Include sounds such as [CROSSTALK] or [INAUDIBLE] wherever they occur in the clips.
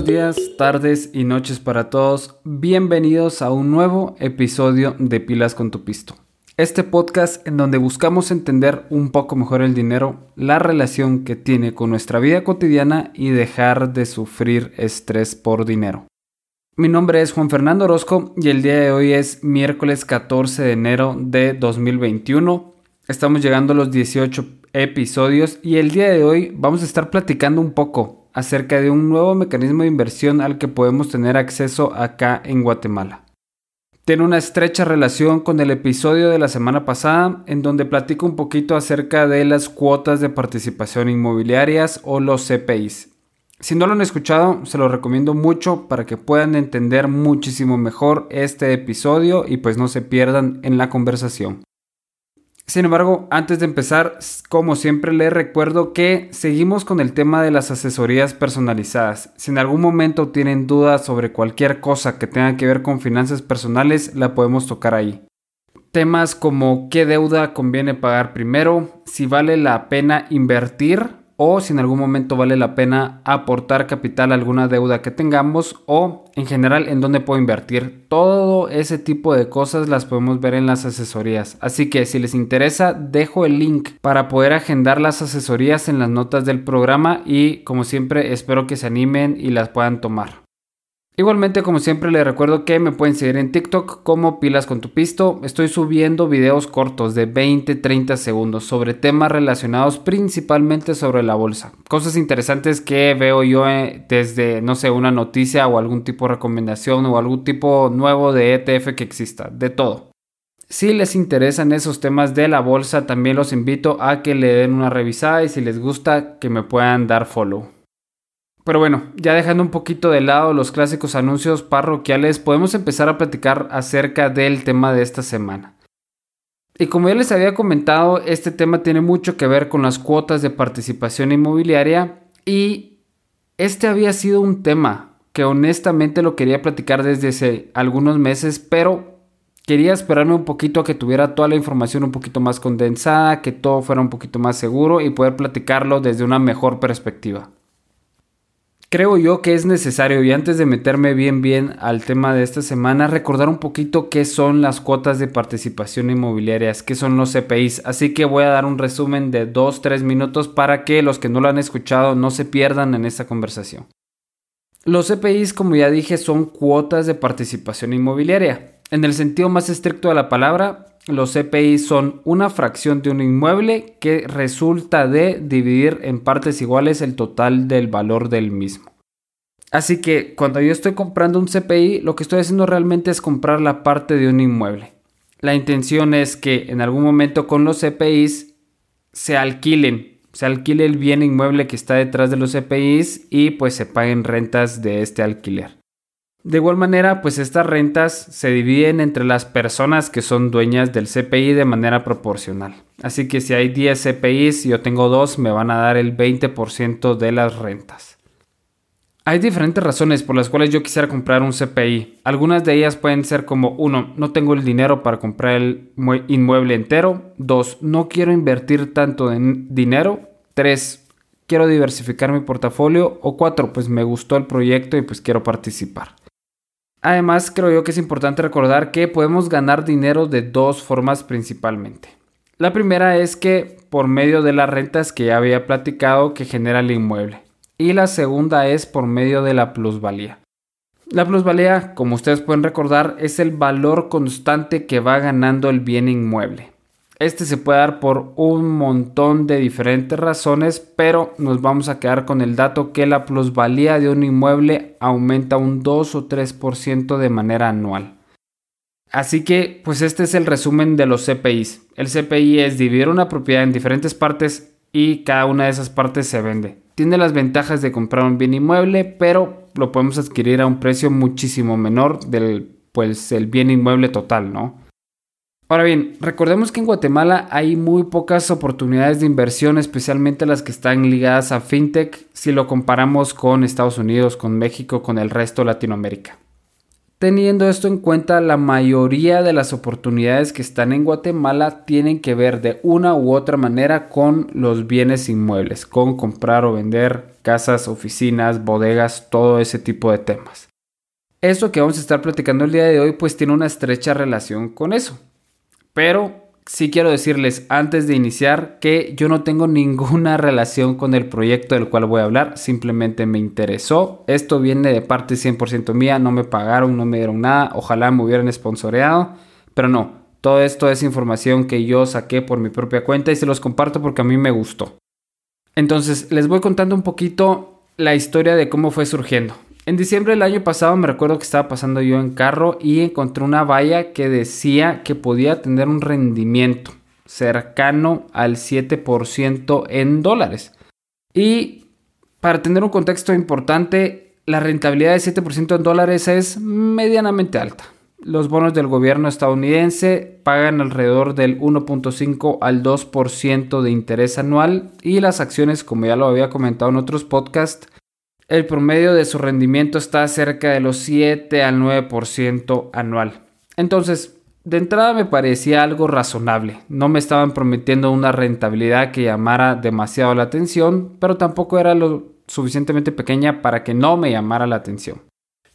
buenos días, tardes y noches para todos. Bienvenidos a un nuevo episodio de Pilas con tu Pisto. Este podcast en donde buscamos entender un poco mejor el dinero, la relación que tiene con nuestra vida cotidiana y dejar de sufrir estrés por dinero. Mi nombre es Juan Fernando Orozco y el día de hoy es miércoles 14 de enero de 2021. Estamos llegando a los 18 episodios y el día de hoy vamos a estar platicando un poco acerca de un nuevo mecanismo de inversión al que podemos tener acceso acá en Guatemala. Tiene una estrecha relación con el episodio de la semana pasada en donde platico un poquito acerca de las cuotas de participación inmobiliarias o los CPIs. Si no lo han escuchado, se lo recomiendo mucho para que puedan entender muchísimo mejor este episodio y pues no se pierdan en la conversación. Sin embargo, antes de empezar, como siempre les recuerdo que seguimos con el tema de las asesorías personalizadas. Si en algún momento tienen dudas sobre cualquier cosa que tenga que ver con finanzas personales, la podemos tocar ahí. Temas como qué deuda conviene pagar primero, si vale la pena invertir o si en algún momento vale la pena aportar capital a alguna deuda que tengamos o en general en dónde puedo invertir. Todo ese tipo de cosas las podemos ver en las asesorías. Así que si les interesa, dejo el link para poder agendar las asesorías en las notas del programa y como siempre espero que se animen y las puedan tomar. Igualmente, como siempre, les recuerdo que me pueden seguir en TikTok como Pilas con tu Pisto. Estoy subiendo videos cortos de 20-30 segundos sobre temas relacionados principalmente sobre la bolsa. Cosas interesantes que veo yo eh, desde, no sé, una noticia o algún tipo de recomendación o algún tipo nuevo de ETF que exista. De todo. Si les interesan esos temas de la bolsa, también los invito a que le den una revisada y si les gusta, que me puedan dar follow. Pero bueno, ya dejando un poquito de lado los clásicos anuncios parroquiales, podemos empezar a platicar acerca del tema de esta semana. Y como ya les había comentado, este tema tiene mucho que ver con las cuotas de participación inmobiliaria y este había sido un tema que honestamente lo quería platicar desde hace algunos meses, pero quería esperarme un poquito a que tuviera toda la información un poquito más condensada, que todo fuera un poquito más seguro y poder platicarlo desde una mejor perspectiva. Creo yo que es necesario, y antes de meterme bien bien al tema de esta semana, recordar un poquito qué son las cuotas de participación inmobiliarias, qué son los CPIs. Así que voy a dar un resumen de 2-3 minutos para que los que no lo han escuchado no se pierdan en esta conversación. Los CPIs, como ya dije, son cuotas de participación inmobiliaria. En el sentido más estricto de la palabra, los CPIs son una fracción de un inmueble que resulta de dividir en partes iguales el total del valor del mismo. Así que cuando yo estoy comprando un CPI, lo que estoy haciendo realmente es comprar la parte de un inmueble. La intención es que en algún momento con los CPIs se alquilen, se alquile el bien inmueble que está detrás de los CPIs y pues se paguen rentas de este alquiler. De igual manera, pues estas rentas se dividen entre las personas que son dueñas del CPI de manera proporcional. Así que si hay 10 CPIs y yo tengo 2, me van a dar el 20% de las rentas. Hay diferentes razones por las cuales yo quisiera comprar un CPI. Algunas de ellas pueden ser como 1. No tengo el dinero para comprar el inmueble entero. 2. No quiero invertir tanto en dinero. 3. Quiero diversificar mi portafolio. O 4. Pues me gustó el proyecto y pues quiero participar. Además, creo yo que es importante recordar que podemos ganar dinero de dos formas principalmente. La primera es que por medio de las rentas que ya había platicado que genera el inmueble. Y la segunda es por medio de la plusvalía. La plusvalía, como ustedes pueden recordar, es el valor constante que va ganando el bien inmueble. Este se puede dar por un montón de diferentes razones, pero nos vamos a quedar con el dato que la plusvalía de un inmueble aumenta un 2 o 3% de manera anual. Así que, pues este es el resumen de los CPIs. El CPI es dividir una propiedad en diferentes partes y cada una de esas partes se vende. Tiene las ventajas de comprar un bien inmueble, pero lo podemos adquirir a un precio muchísimo menor del pues el bien inmueble total, ¿no? Ahora bien, recordemos que en Guatemala hay muy pocas oportunidades de inversión, especialmente las que están ligadas a fintech, si lo comparamos con Estados Unidos, con México, con el resto de Latinoamérica. Teniendo esto en cuenta, la mayoría de las oportunidades que están en Guatemala tienen que ver de una u otra manera con los bienes inmuebles, con comprar o vender casas, oficinas, bodegas, todo ese tipo de temas. Esto que vamos a estar platicando el día de hoy pues tiene una estrecha relación con eso. Pero sí quiero decirles antes de iniciar que yo no tengo ninguna [LAUGHS] relación con el proyecto del cual voy a hablar, simplemente me interesó. Esto viene de parte 100% mía, no me pagaron, no me dieron nada, ojalá me hubieran sponsoreado, pero no, todo esto es información que yo saqué por mi propia cuenta y se los comparto porque a mí me gustó. Entonces, les voy contando un poquito la historia de cómo fue surgiendo. En diciembre del año pasado me recuerdo que estaba pasando yo en carro y encontré una valla que decía que podía tener un rendimiento cercano al 7% en dólares. Y para tener un contexto importante, la rentabilidad de 7% en dólares es medianamente alta. Los bonos del gobierno estadounidense pagan alrededor del 1.5 al 2% de interés anual y las acciones, como ya lo había comentado en otros podcasts, el promedio de su rendimiento está cerca de los 7 al 9% anual. Entonces, de entrada me parecía algo razonable. No me estaban prometiendo una rentabilidad que llamara demasiado la atención, pero tampoco era lo suficientemente pequeña para que no me llamara la atención.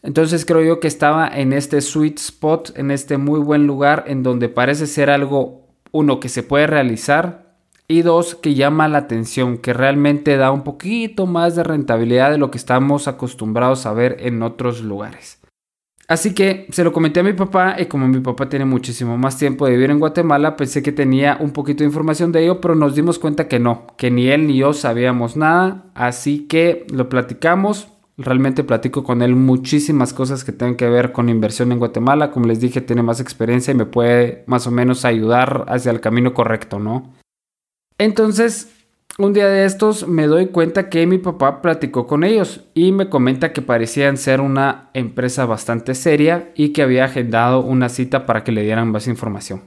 Entonces creo yo que estaba en este sweet spot, en este muy buen lugar en donde parece ser algo, uno, que se puede realizar y dos, que llama la atención, que realmente da un poquito más de rentabilidad de lo que estamos acostumbrados a ver en otros lugares. Así que se lo comenté a mi papá y como mi papá tiene muchísimo más tiempo de vivir en Guatemala, pensé que tenía un poquito de información de ello, pero nos dimos cuenta que no, que ni él ni yo sabíamos nada, así que lo platicamos. Realmente platico con él muchísimas cosas que tienen que ver con inversión en Guatemala. Como les dije, tiene más experiencia y me puede más o menos ayudar hacia el camino correcto, ¿no? Entonces, un día de estos me doy cuenta que mi papá platicó con ellos y me comenta que parecían ser una empresa bastante seria y que había agendado una cita para que le dieran más información.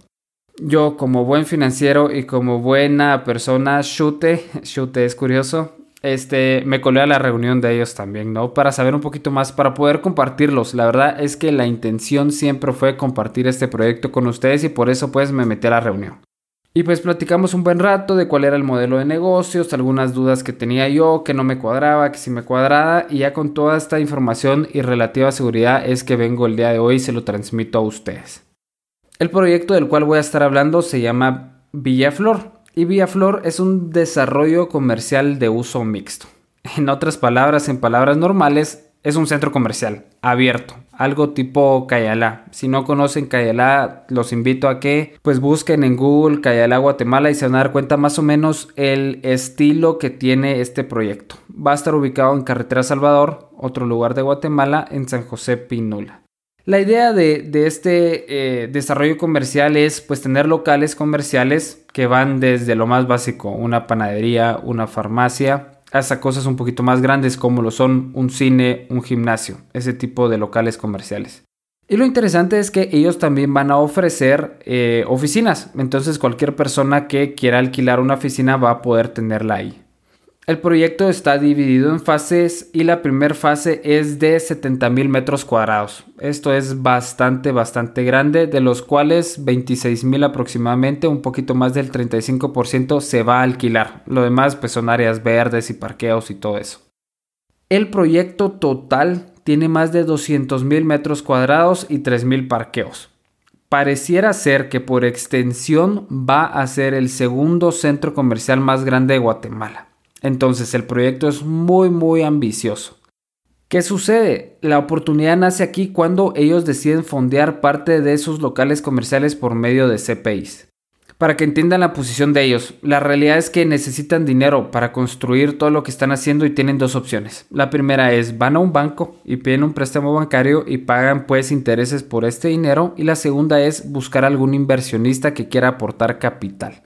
Yo como buen financiero y como buena persona, chute, chute [LAUGHS] es curioso, este, me colé a la reunión de ellos también, ¿no? Para saber un poquito más, para poder compartirlos. La verdad es que la intención siempre fue compartir este proyecto con ustedes y por eso pues me metí a la reunión. Y pues platicamos un buen rato de cuál era el modelo de negocios, algunas dudas que tenía yo, que no me cuadraba, que sí me cuadraba, y ya con toda esta información y relativa seguridad es que vengo el día de hoy y se lo transmito a ustedes. El proyecto del cual voy a estar hablando se llama Villaflor, y Villaflor es un desarrollo comercial de uso mixto. En otras palabras, en palabras normales, es un centro comercial abierto, algo tipo Cayalá. Si no conocen Cayalá, los invito a que pues busquen en Google Cayalá Guatemala y se van a dar cuenta más o menos el estilo que tiene este proyecto. Va a estar ubicado en Carretera Salvador, otro lugar de Guatemala, en San José Pinula. La idea de, este eh, desarrollo comercial es pues tener locales comerciales que van desde lo más básico, una panadería, una farmacia, hasta cosas un poquito más grandes como lo son un cine, un gimnasio, ese tipo de locales comerciales. Y lo interesante es que ellos también van a ofrecer eh, oficinas, entonces cualquier persona que quiera alquilar una oficina va a poder tenerla ahí. El proyecto está dividido en fases y la primera fase es de 70 mil metros cuadrados. Esto es bastante, bastante grande, de los cuales 26 mil aproximadamente, un poquito más del 35% se va a alquilar. Lo demás pues son áreas verdes y parqueos y todo eso. El proyecto total tiene más de 200 mil metros cuadrados y 3 mil parqueos. Pareciera ser que por extensión va a ser el segundo centro comercial más grande de Guatemala. Entonces el proyecto es muy muy ambicioso. ¿Qué sucede? La oportunidad nace aquí cuando ellos deciden fondear parte de sus locales comerciales por medio de CPIs. Para que entiendan la posición de ellos, la realidad es que necesitan dinero para construir todo lo que están haciendo y tienen dos opciones. La primera es van a un banco y piden un préstamo bancario y pagan pues intereses por este dinero y la segunda es buscar algún inversionista que quiera aportar capital.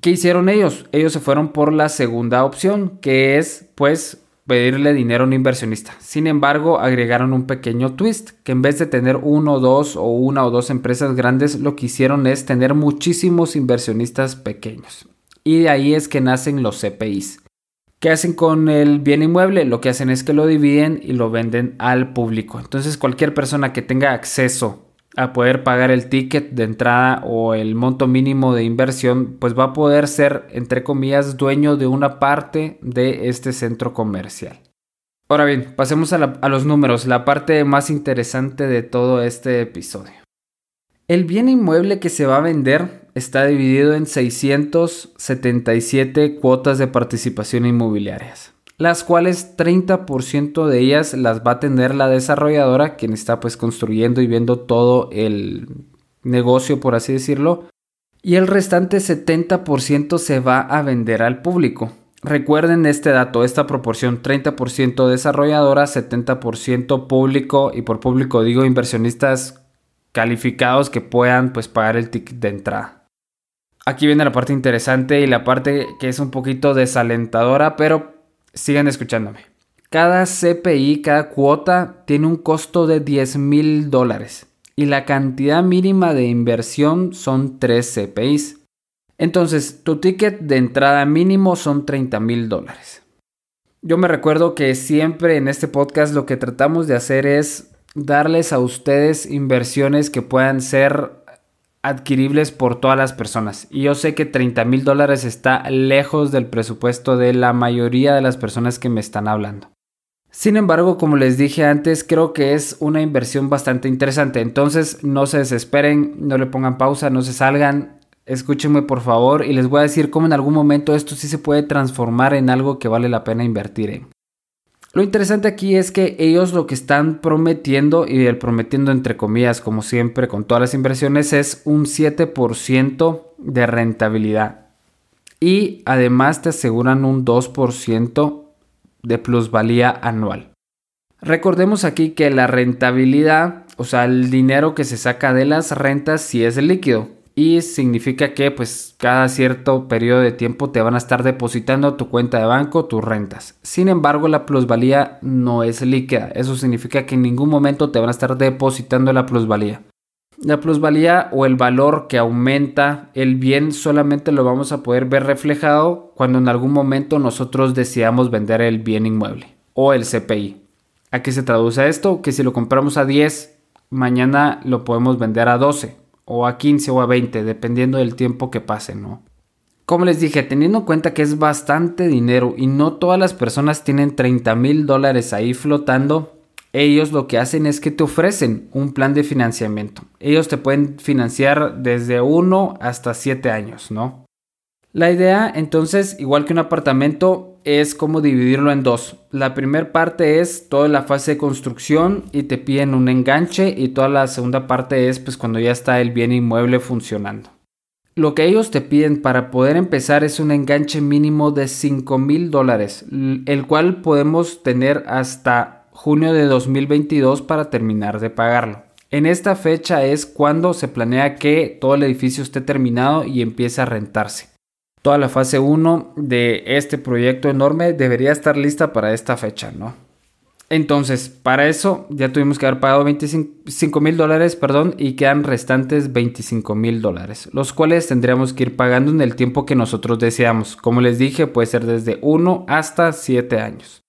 ¿Qué hicieron ellos? Ellos se fueron por la segunda opción, que es pues pedirle dinero a un inversionista. Sin embargo, agregaron un pequeño twist, que en vez de tener uno, dos o una o dos empresas grandes, lo que hicieron es tener muchísimos inversionistas pequeños. Y de ahí es que nacen los CPIs. ¿Qué hacen con el bien inmueble? Lo que hacen es que lo dividen y lo venden al público. Entonces cualquier persona que tenga acceso a poder pagar el ticket de entrada o el monto mínimo de inversión, pues va a poder ser, entre comillas, dueño de una parte de este centro comercial. Ahora bien, pasemos a, los números, la parte más interesante de todo este episodio. El bien inmueble que se va a vender está dividido en 677 cuotas de participación inmobiliarias, las cuales 30% de ellas las va a tener la desarrolladora, quien está pues construyendo y viendo todo el negocio, por así decirlo, y el restante 70% se va a vender al público. Recuerden este dato, esta proporción 30% desarrolladora, 70% público y por público digo inversionistas calificados que puedan pues pagar el ticket de entrada. Aquí viene la parte interesante y la parte que es un poquito desalentadora, pero sigan escuchándome. Cada CPI, cada cuota tiene un costo de 10 mil dólares y la cantidad mínima de inversión son 3 CPIs. Entonces, tu ticket de entrada mínimo son 30 mil dólares. Yo me recuerdo que siempre en este podcast lo que tratamos de hacer es darles a ustedes inversiones que puedan ser adquiribles por todas las personas. Y yo sé que 30 mil dólares está lejos del presupuesto de la mayoría de las personas que me están hablando. Sin embargo, como les dije antes, creo que es una inversión bastante interesante. Entonces, no se desesperen, no le pongan pausa, no se salgan, escúchenme por favor y les voy a decir cómo en algún momento esto sí se puede transformar en algo que vale la pena invertir en. Lo interesante aquí es que ellos lo que están prometiendo, y el prometiendo entre comillas, como siempre con todas las inversiones, es un 7% de rentabilidad. Y además te aseguran un 2% de plusvalía anual. Recordemos aquí que la rentabilidad, o sea, el dinero que se saca de las rentas, sí es líquido y significa que pues cada cierto periodo de tiempo te van a estar depositando tu cuenta de banco tus rentas. Sin embargo, la plusvalía no es líquida. Eso significa que en ningún momento te van a estar depositando la plusvalía. La plusvalía o el valor que aumenta el bien solamente lo vamos a poder ver reflejado cuando en algún momento nosotros deseamos vender el bien inmueble o el CPI. ¿A qué se traduce esto? Que si lo compramos a 10, mañana lo podemos vender a 12 o a 15 o a 20, dependiendo del tiempo que pase, ¿no? Como les dije, teniendo en cuenta que es bastante dinero y no todas las personas tienen 30 mil dólares ahí flotando, ellos lo que hacen es que te ofrecen un plan de financiamiento. Ellos te pueden financiar desde 1 hasta 7 años, ¿no? La idea entonces, igual que un apartamento, es como dividirlo en dos. La primera parte es toda la fase de construcción y te piden un enganche y toda la segunda parte es pues cuando ya está el bien inmueble funcionando. Lo que ellos te piden para poder empezar es un enganche mínimo de 5 mil dólares, el cual podemos tener hasta junio de 2022 para terminar de pagarlo. En esta fecha es cuando se planea que todo el edificio esté terminado y empiece a rentarse. Toda la fase 1 de este proyecto enorme debería estar lista para esta fecha, ¿no? Entonces, para eso ya tuvimos que haber pagado 25 mil dólares, perdón, y quedan restantes 25 mil dólares, los cuales tendríamos que ir pagando en el tiempo que nosotros deseamos. Como les dije, puede ser desde 1 hasta 7 años.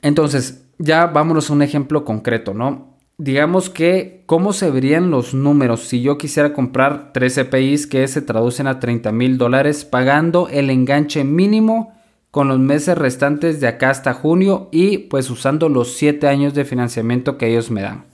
Entonces, ya vámonos a un ejemplo concreto, ¿no? Digamos que cómo se verían los números si yo quisiera comprar 3 CPIs que se traducen a 30 mil dólares pagando el enganche mínimo con los meses restantes de acá hasta junio y pues usando los 7 años de financiamiento que ellos me dan.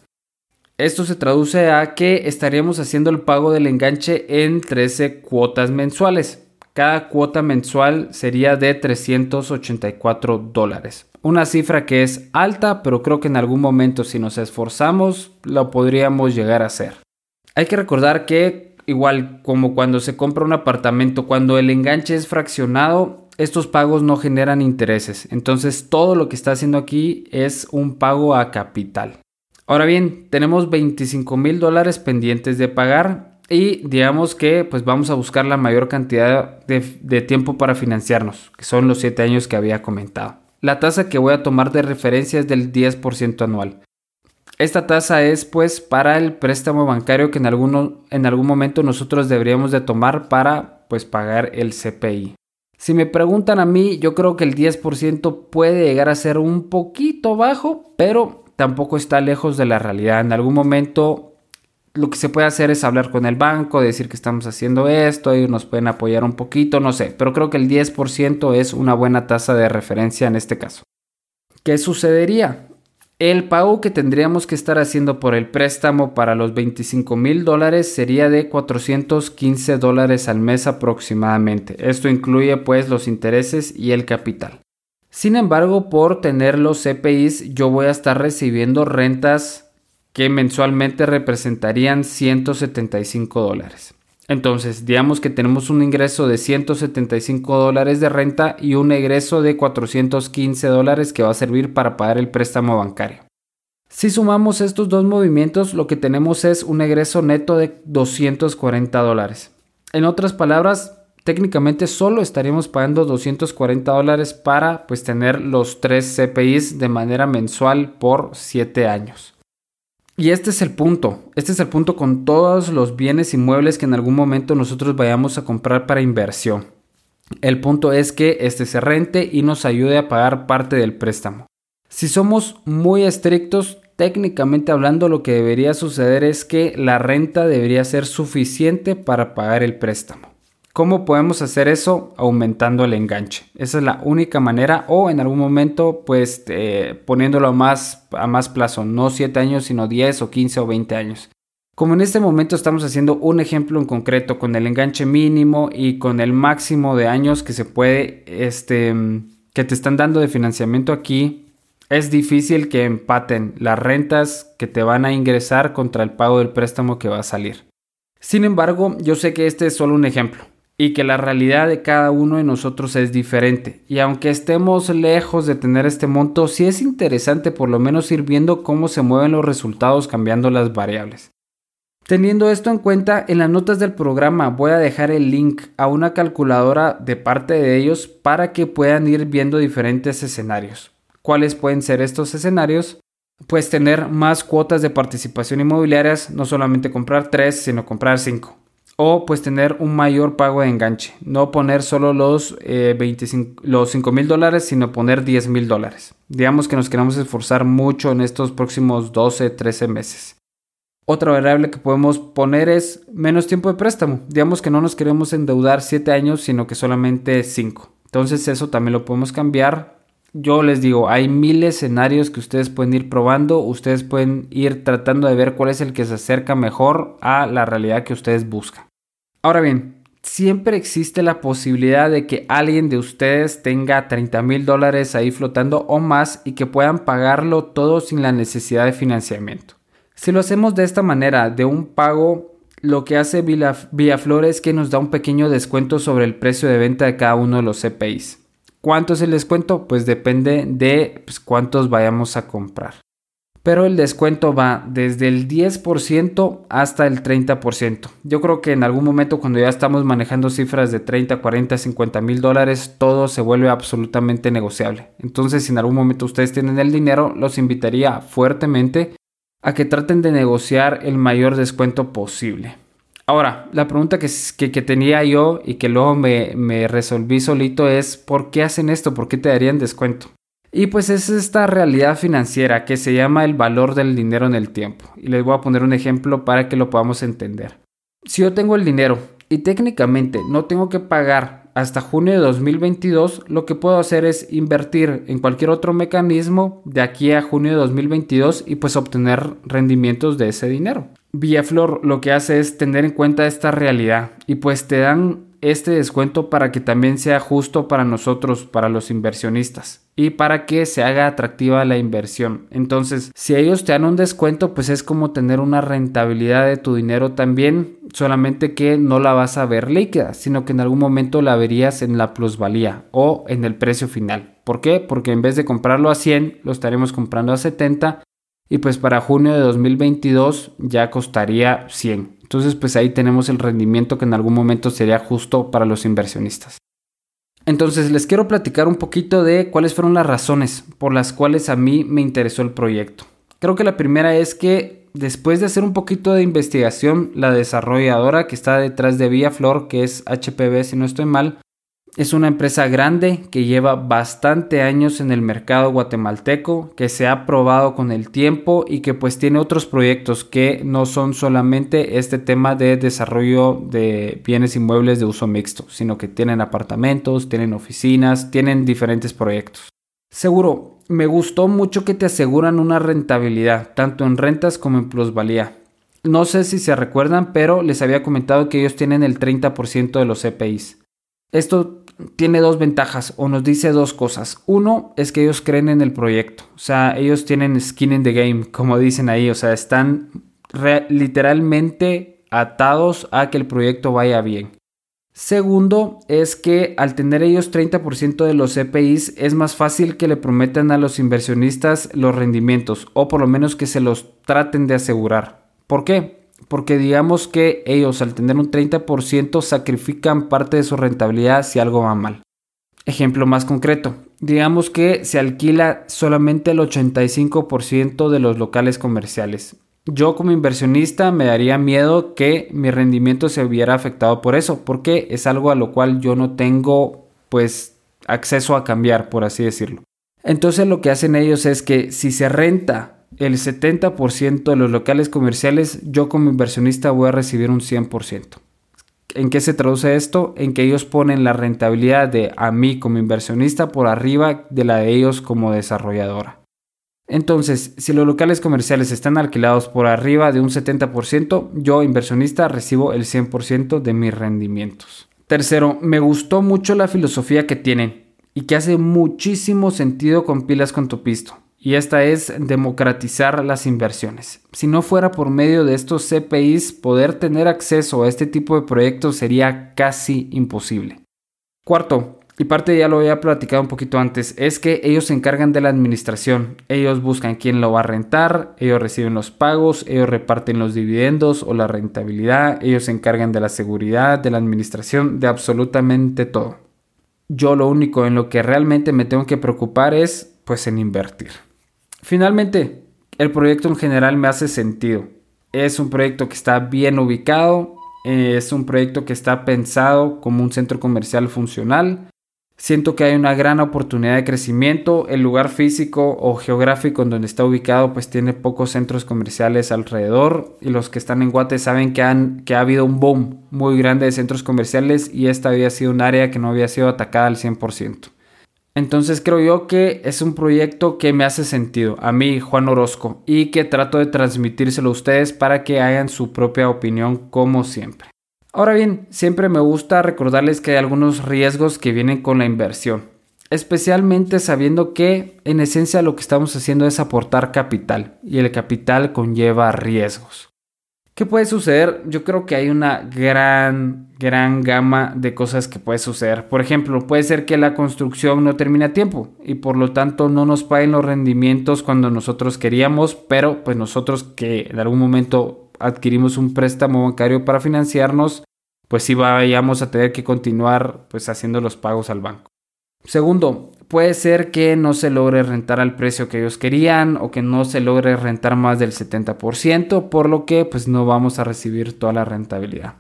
Esto se traduce a que estaríamos haciendo el pago del enganche en 13 cuotas mensuales. Cada cuota mensual sería de 384 dólares. Una cifra que es alta, pero creo que en algún momento si nos esforzamos lo podríamos llegar a hacer. Hay que recordar que igual como cuando se compra un apartamento, cuando el enganche es fraccionado, estos pagos no generan intereses. Entonces todo lo que está haciendo aquí es un pago a capital. Ahora bien, tenemos 25 mil dólares pendientes de pagar y digamos que pues vamos a buscar la mayor cantidad de, tiempo para financiarnos, que son los 7 años que había comentado. La tasa que voy a tomar de referencia es del 10% anual. Esta tasa es pues para el préstamo bancario que en, alguno, en algún momento nosotros deberíamos de tomar para pues pagar el CPI. Si me preguntan a mí, yo creo que el 10% puede llegar a ser un poquito bajo, pero tampoco está lejos de la realidad. En algún momento lo que se puede hacer es hablar con el banco, decir que estamos haciendo esto, ellos nos pueden apoyar un poquito, no sé, pero creo que el 10% es una buena tasa de referencia en este caso. ¿Qué sucedería? El pago que tendríamos que estar haciendo por el préstamo para los 25 mil dólares sería de 415 dólares al mes aproximadamente. Esto incluye pues los intereses y el capital. Sin embargo, por tener los CPIs, yo voy a estar recibiendo rentas que mensualmente representarían 175 dólares. Entonces, digamos que tenemos un ingreso de 175 dólares de renta y un egreso de 415 dólares que va a servir para pagar el préstamo bancario. Si sumamos estos dos movimientos, lo que tenemos es un egreso neto de 240 dólares. En otras palabras, técnicamente solo estaríamos pagando 240 dólares para pues tener los tres CPIs de manera mensual por 7 años. Y este es el punto, este es el punto con todos los bienes inmuebles que en algún momento nosotros vayamos a comprar para inversión. El punto es que este se rente y nos ayude a pagar parte del préstamo. Si somos muy estrictos, técnicamente hablando lo que debería suceder es que la renta debería ser suficiente para pagar el préstamo. ¿Cómo podemos hacer eso? Aumentando el enganche. Esa es la única manera o en algún momento pues eh, poniéndolo a más, a más plazo, no 7 años sino 10 o 15 o 20 años. Como en este momento estamos haciendo un ejemplo en concreto con el enganche mínimo y con el máximo de años que se puede, este, que te están dando de financiamiento aquí, es difícil que empaten las rentas que te van a ingresar contra el pago del préstamo que va a salir. Sin embargo, yo sé que este es solo un ejemplo y que la realidad de cada uno de nosotros es diferente. Y aunque estemos lejos de tener este monto, sí es interesante por lo menos ir viendo cómo se mueven los resultados cambiando las variables. Teniendo esto en cuenta, en las notas del programa voy a dejar el link a una calculadora de parte de ellos para que puedan ir viendo diferentes escenarios. ¿Cuáles pueden ser estos escenarios? Pues tener más cuotas de participación inmobiliarias, no solamente comprar 3, sino comprar 5 o pues tener un mayor pago de enganche. No poner solo los, eh, 25, los 5 mil dólares, sino poner 10 mil dólares. Digamos que nos queremos esforzar mucho en estos próximos 12, 13 meses. Otra variable que podemos poner es menos tiempo de préstamo. Digamos que no nos queremos endeudar 7 años, sino que solamente 5. Entonces eso también lo podemos cambiar. Yo les digo, hay mil escenarios que ustedes pueden ir probando, ustedes pueden ir tratando de ver cuál es el que se acerca mejor a la realidad que ustedes buscan. Ahora bien, siempre existe la posibilidad de que alguien de ustedes tenga 30 mil dólares ahí flotando o más y que puedan pagarlo todo sin la necesidad de financiamiento. Si lo hacemos de esta manera, de un pago, lo que hace Villaflor es que nos da un pequeño descuento sobre el precio de venta de cada uno de los CPIs. ¿Cuánto es el descuento? Pues depende de pues, cuántos vayamos a comprar pero el descuento va desde el 10% hasta el 30%. Yo creo que en algún momento cuando ya estamos manejando cifras de 30, 40, 50 mil dólares, todo se vuelve absolutamente negociable. Entonces, si en algún momento ustedes tienen el dinero, los invitaría fuertemente a que traten de negociar el mayor descuento posible. Ahora, la pregunta que, tenía yo y que luego me, me resolví solito es, ¿por qué hacen esto? ¿Por qué te darían descuento? Y pues es esta realidad financiera que se llama el valor del dinero en el tiempo. Y les voy a poner un ejemplo para que lo podamos entender. Si yo tengo el dinero y técnicamente no tengo que pagar hasta junio de 2022, lo que puedo hacer es invertir en cualquier otro mecanismo de aquí a junio de 2022 y pues obtener rendimientos de ese dinero. Villaflor lo que hace es tener en cuenta esta realidad y pues te dan este descuento para que también sea justo para nosotros, para los inversionistas y para que se haga atractiva la inversión. Entonces, si ellos te dan un descuento, pues es como tener una rentabilidad de tu dinero también, solamente que no la vas a ver líquida, sino que en algún momento la verías en la plusvalía o en el precio final. ¿Por qué? Porque en vez de comprarlo a 100, lo estaremos comprando a 70 y pues para junio de 2022 ya costaría 100. Entonces, pues ahí tenemos el rendimiento que en algún momento sería justo para los inversionistas. Entonces les quiero platicar un poquito de cuáles fueron las razones por las cuales a mí me interesó el proyecto. Creo que la primera es que después de hacer un poquito de investigación, la desarrolladora que está detrás de Vía Flor, que es HPV si no estoy mal, es una empresa grande que lleva bastante años en el mercado guatemalteco, que se ha probado con el tiempo y que pues tiene otros proyectos que no son solamente este tema de desarrollo de bienes inmuebles de uso mixto, sino que tienen apartamentos, tienen oficinas, tienen diferentes proyectos. Seguro, me gustó mucho que te aseguran una rentabilidad, tanto en rentas como en plusvalía. No sé si se recuerdan, pero les había comentado que ellos tienen el 30% de los CPIs. Esto tiene dos ventajas o nos dice dos cosas. Uno es que ellos creen en el proyecto, o sea, ellos tienen skin in the game, como dicen ahí, o sea, están literalmente atados a que el proyecto vaya bien. Segundo es que al tener ellos 30% de los CPIs es más fácil que le prometan a los inversionistas los rendimientos o por lo menos que se los traten de asegurar. ¿Por qué? Porque digamos que ellos al tener un 30% sacrifican parte de su rentabilidad si algo va mal. Ejemplo más concreto, digamos que se alquila solamente el 85% de los locales comerciales. Yo como inversionista me daría miedo que mi rendimiento se hubiera afectado por eso, porque es algo a lo cual yo no tengo pues acceso a cambiar, por así decirlo. Entonces lo que hacen ellos es que si se renta el 70% de los locales comerciales, yo como inversionista voy a recibir un 100%. ¿En qué se traduce esto? En que ellos ponen la rentabilidad de a mí como inversionista por arriba de la de ellos como desarrolladora. Entonces, si los locales comerciales están alquilados por arriba de un 70%, yo inversionista recibo el 100% de mis rendimientos. Tercero, me gustó mucho la filosofía que tienen y que hace muchísimo sentido con pilas con tu pisto y esta es democratizar las inversiones. Si no fuera por medio de estos CPIs, poder tener acceso a este tipo de proyectos sería casi imposible. Cuarto, y parte ya lo había platicado un poquito antes, es que ellos se encargan de la administración. Ellos buscan quién lo va a rentar, ellos reciben los pagos, ellos reparten los dividendos o la rentabilidad, ellos se encargan de la seguridad, de la administración, de absolutamente todo. Yo lo único en lo que realmente me tengo que preocupar es pues en invertir. Finalmente, el proyecto en general me hace sentido. Es un proyecto que está bien ubicado, es un proyecto que está pensado como un centro comercial funcional. Siento que hay una gran oportunidad de crecimiento. El lugar físico o geográfico en donde está ubicado pues tiene pocos centros comerciales alrededor y los que están en Guate saben que, han, que ha habido un boom muy grande de centros comerciales y esta había sido un área que no había sido atacada al 100%. Entonces creo yo que es un proyecto que me hace sentido a mí, Juan Orozco, y que trato de transmitírselo a ustedes para que hagan su propia opinión como siempre. Ahora bien, siempre me gusta recordarles que hay algunos riesgos que vienen con la inversión, especialmente sabiendo que en esencia lo que estamos haciendo es aportar capital y el capital conlleva riesgos. ¿Qué puede suceder? Yo creo que hay una gran, gran gama de cosas que puede suceder. Por ejemplo, puede ser que la construcción no termine a tiempo y por lo tanto no nos paguen los rendimientos cuando nosotros queríamos, pero pues nosotros que en algún momento adquirimos un préstamo bancario para financiarnos, pues sí vayamos a tener que continuar pues haciendo los pagos al banco. Segundo, puede ser que no se logre rentar al precio que ellos querían o que no se logre rentar más del 70%, por lo que pues no vamos a recibir toda la rentabilidad.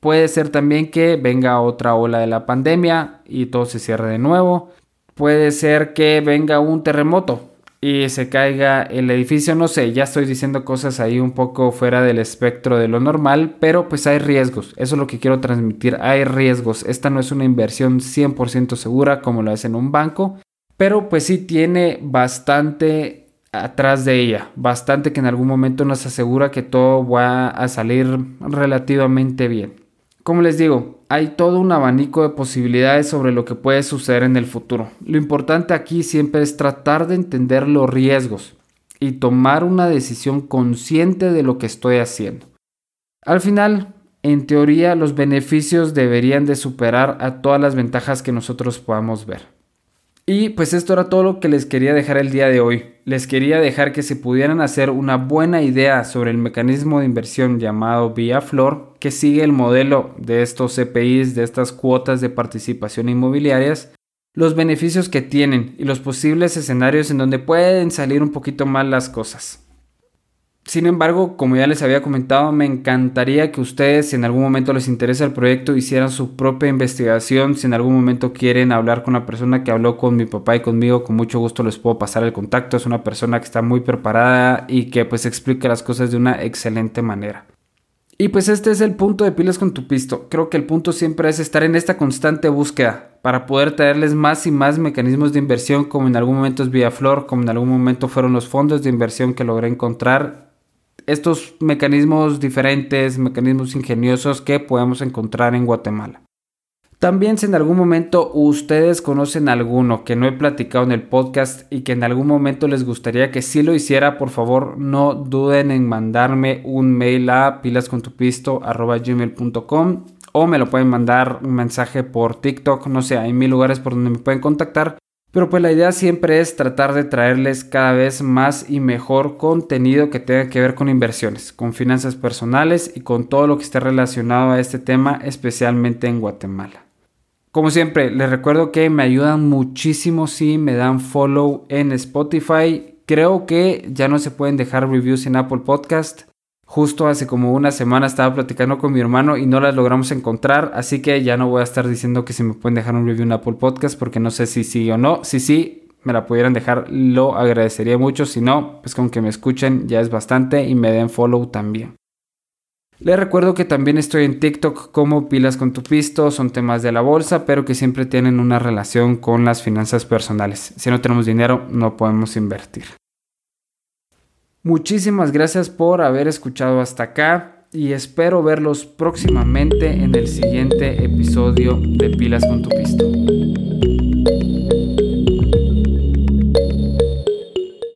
Puede ser también que venga otra ola de la pandemia y todo se cierre de nuevo. Puede ser que venga un terremoto y se caiga el edificio, no sé, ya estoy diciendo cosas ahí un poco fuera del espectro de lo normal, pero pues hay riesgos, eso es lo que quiero transmitir, hay riesgos, esta no es una inversión 100% segura como lo es en un banco, pero pues sí tiene bastante atrás de ella, bastante que en algún momento nos asegura que todo va a salir relativamente bien. Como les digo, hay todo un abanico de posibilidades sobre lo que puede suceder en el futuro. Lo importante aquí siempre es tratar de entender los riesgos y tomar una decisión consciente de lo que estoy haciendo. Al final, en teoría, los beneficios deberían de superar a todas las ventajas que nosotros podamos ver. Y pues esto era todo lo que les quería dejar el día de hoy. Les quería dejar que se pudieran hacer una buena idea sobre el mecanismo de inversión llamado Vía Flor, que sigue el modelo de estos CPIs, de estas cuotas de participación inmobiliarias, los beneficios que tienen y los posibles escenarios en donde pueden salir un poquito mal las cosas. Sin embargo, como ya les había comentado, me encantaría que ustedes, si en algún momento les interesa el proyecto, hicieran su propia investigación. Si en algún momento quieren hablar con una persona que habló con mi papá y conmigo, con mucho gusto les puedo pasar el contacto. Es una persona que está muy preparada y que pues explica las cosas de una excelente manera. Y pues este es el punto de pilas con tu pisto. Creo que el punto siempre es estar en esta constante búsqueda para poder traerles más y más mecanismos de inversión como en algún momento es Flor, como en algún momento fueron los fondos de inversión que logré encontrar estos mecanismos diferentes, mecanismos ingeniosos que podemos encontrar en Guatemala. También si en algún momento ustedes conocen alguno que no he platicado en el podcast y que en algún momento les gustaría que sí lo hiciera, por favor no duden en mandarme un mail a pilascontupisto.gmail.com o me lo pueden mandar un mensaje por TikTok, no sé, hay mil lugares por donde me pueden contactar pero pues la idea siempre es tratar de traerles cada vez más y mejor contenido que tenga que ver con inversiones, con finanzas personales y con todo lo que esté relacionado a este tema, especialmente en Guatemala. Como siempre, les recuerdo que me ayudan muchísimo si me dan follow en Spotify. Creo que ya no se pueden dejar reviews en Apple Podcast. Justo hace como una semana estaba platicando con mi hermano y no las logramos encontrar, así que ya no voy a estar diciendo que si me pueden dejar un review en Apple Podcast porque no sé si sí o no. Si sí, me la pudieran dejar, lo agradecería mucho. Si no, pues con que me escuchen ya es bastante y me den follow también. Les recuerdo que también estoy en TikTok como Pilas con tu Pisto, son temas de la bolsa, pero que siempre tienen una relación con las finanzas personales. Si no tenemos dinero, no podemos invertir. Muchísimas gracias por haber escuchado hasta acá y espero verlos próximamente en el siguiente episodio de Pilas con tu Pisto.